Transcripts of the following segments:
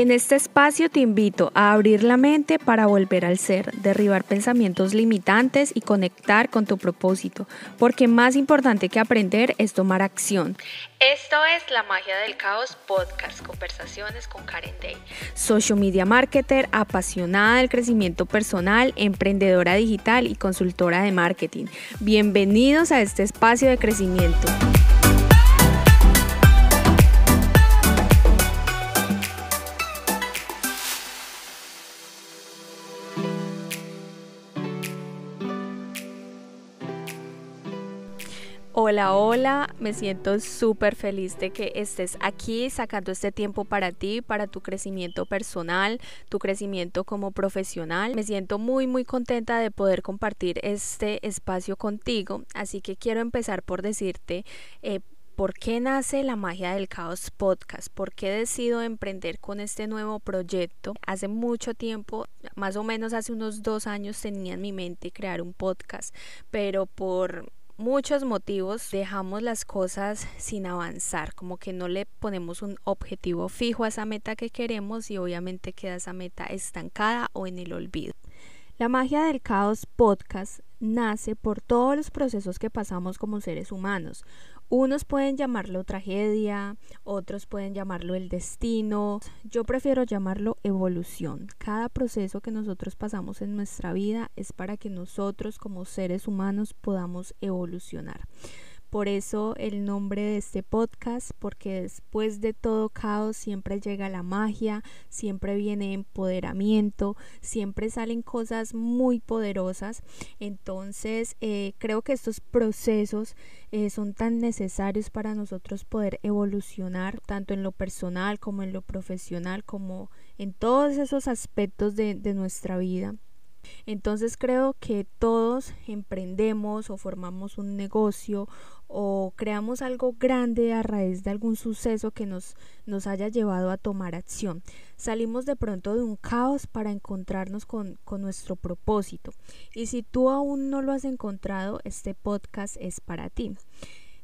En este espacio te invito a abrir la mente para volver al ser, derribar pensamientos limitantes y conectar con tu propósito, porque más importante que aprender es tomar acción. Esto es La Magia del Caos Podcast, conversaciones con Karen Day. Social media marketer, apasionada del crecimiento personal, emprendedora digital y consultora de marketing. Bienvenidos a este espacio de crecimiento. Hola, hola, me siento súper feliz de que estés aquí sacando este tiempo para ti, para tu crecimiento personal, tu crecimiento como profesional. Me siento muy, muy contenta de poder compartir este espacio contigo, así que quiero empezar por decirte... Eh, ¿Por qué nace la magia del caos podcast? ¿Por qué decido emprender con este nuevo proyecto? Hace mucho tiempo, más o menos hace unos dos años, tenía en mi mente crear un podcast, pero por muchos motivos dejamos las cosas sin avanzar, como que no le ponemos un objetivo fijo a esa meta que queremos y obviamente queda esa meta estancada o en el olvido. La magia del caos podcast nace por todos los procesos que pasamos como seres humanos. Unos pueden llamarlo tragedia, otros pueden llamarlo el destino. Yo prefiero llamarlo evolución. Cada proceso que nosotros pasamos en nuestra vida es para que nosotros como seres humanos podamos evolucionar. Por eso el nombre de este podcast, porque después de todo caos siempre llega la magia, siempre viene empoderamiento, siempre salen cosas muy poderosas. Entonces eh, creo que estos procesos eh, son tan necesarios para nosotros poder evolucionar, tanto en lo personal como en lo profesional, como en todos esos aspectos de, de nuestra vida. Entonces creo que todos emprendemos o formamos un negocio o creamos algo grande a raíz de algún suceso que nos, nos haya llevado a tomar acción. Salimos de pronto de un caos para encontrarnos con, con nuestro propósito. Y si tú aún no lo has encontrado, este podcast es para ti.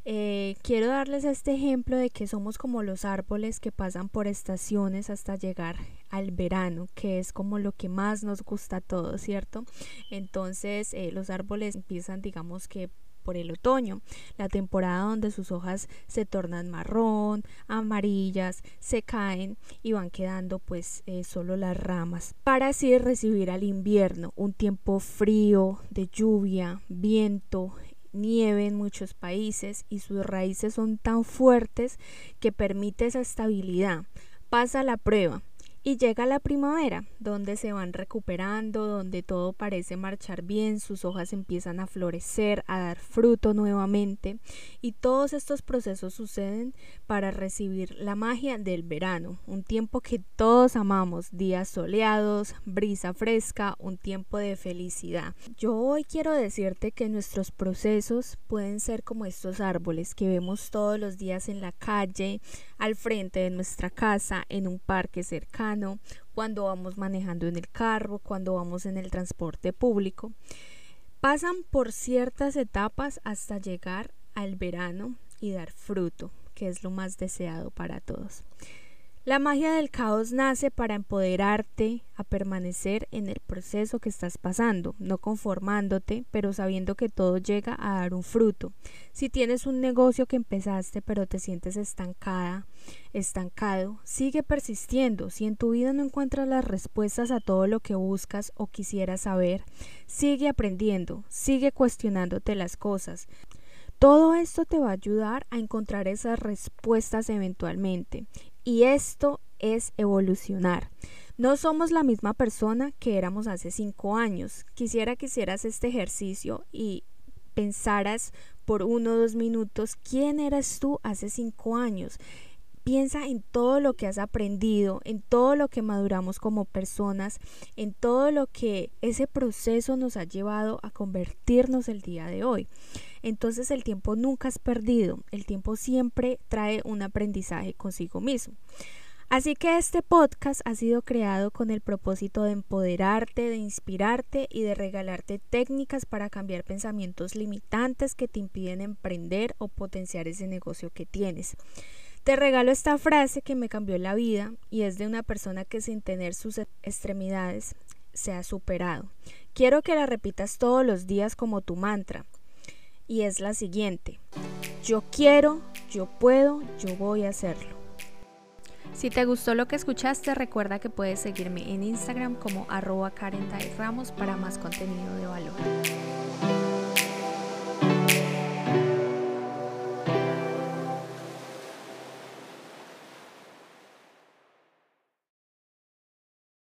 Eh, quiero darles este ejemplo de que somos como los árboles que pasan por estaciones hasta llegar al verano, que es como lo que más nos gusta a todos, ¿cierto? Entonces eh, los árboles empiezan, digamos que por el otoño, la temporada donde sus hojas se tornan marrón, amarillas, se caen y van quedando pues eh, solo las ramas, para así recibir al invierno, un tiempo frío, de lluvia, viento, nieve en muchos países y sus raíces son tan fuertes que permite esa estabilidad. Pasa la prueba y llega la primavera, donde se van recuperando, donde todo parece marchar bien, sus hojas empiezan a florecer, a dar fruto nuevamente, y todos estos procesos suceden para recibir la magia del verano, un tiempo que todos amamos, días soleados, brisa fresca, un tiempo de felicidad. Yo hoy quiero decirte que nuestros procesos pueden ser como estos árboles que vemos todos los días en la calle, al frente de nuestra casa, en un parque cercano, cuando vamos manejando en el carro, cuando vamos en el transporte público. Pasan por ciertas etapas hasta llegar al verano y dar fruto, que es lo más deseado para todos. La magia del caos nace para empoderarte a permanecer en el proceso que estás pasando, no conformándote, pero sabiendo que todo llega a dar un fruto. Si tienes un negocio que empezaste pero te sientes estancada, estancado, sigue persistiendo. Si en tu vida no encuentras las respuestas a todo lo que buscas o quisieras saber, sigue aprendiendo, sigue cuestionándote las cosas. Todo esto te va a ayudar a encontrar esas respuestas eventualmente y esto es evolucionar. No somos la misma persona que éramos hace cinco años. Quisiera que hicieras este ejercicio y pensaras por uno o dos minutos quién eras tú hace cinco años. Piensa en todo lo que has aprendido, en todo lo que maduramos como personas, en todo lo que ese proceso nos ha llevado a convertirnos el día de hoy. Entonces el tiempo nunca es perdido, el tiempo siempre trae un aprendizaje consigo mismo. Así que este podcast ha sido creado con el propósito de empoderarte, de inspirarte y de regalarte técnicas para cambiar pensamientos limitantes que te impiden emprender o potenciar ese negocio que tienes. Te regalo esta frase que me cambió la vida y es de una persona que sin tener sus extremidades se ha superado. Quiero que la repitas todos los días como tu mantra y es la siguiente. Yo quiero, yo puedo, yo voy a hacerlo. Si te gustó lo que escuchaste, recuerda que puedes seguirme en Instagram como arroba Karen Ramos para más contenido de valor.